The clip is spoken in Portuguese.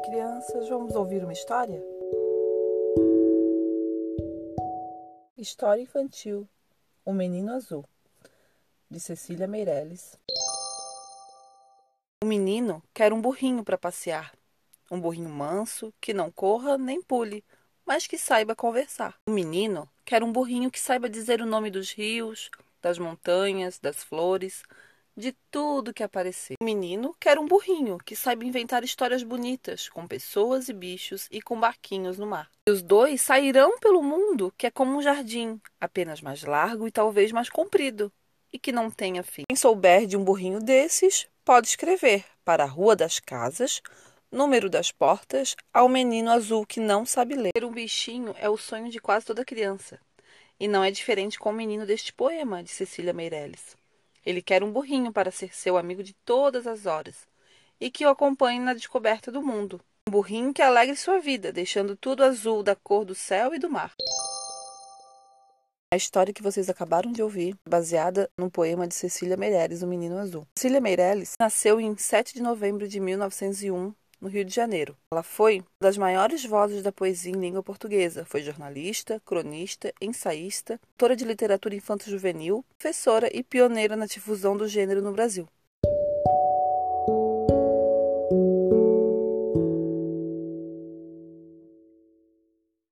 crianças, vamos ouvir uma história? História infantil O Menino Azul, de Cecília Meirelles. O menino quer um burrinho para passear. Um burrinho manso, que não corra nem pule, mas que saiba conversar. O menino quer um burrinho que saiba dizer o nome dos rios, das montanhas, das flores, de tudo que aparecer. O menino quer um burrinho que saiba inventar histórias bonitas, com pessoas e bichos e com barquinhos no mar. E os dois sairão pelo mundo, que é como um jardim, apenas mais largo e talvez mais comprido, e que não tenha fim. Quem souber de um burrinho desses, pode escrever para a Rua das Casas, número das portas, ao menino azul que não sabe ler. Ter um bichinho é o sonho de quase toda criança. E não é diferente com o menino deste poema de Cecília Meirelles. Ele quer um burrinho para ser seu amigo de todas as horas e que o acompanhe na descoberta do mundo. Um burrinho que alegre sua vida, deixando tudo azul da cor do céu e do mar. A história que vocês acabaram de ouvir, baseada num poema de Cecília Meirelles, O Menino Azul. Cecília Meirelles nasceu em 7 de novembro de 1901 no Rio de Janeiro. Ela foi uma das maiores vozes da poesia em língua portuguesa. Foi jornalista, cronista, ensaísta, autora de literatura infanto-juvenil, professora e pioneira na difusão do gênero no Brasil.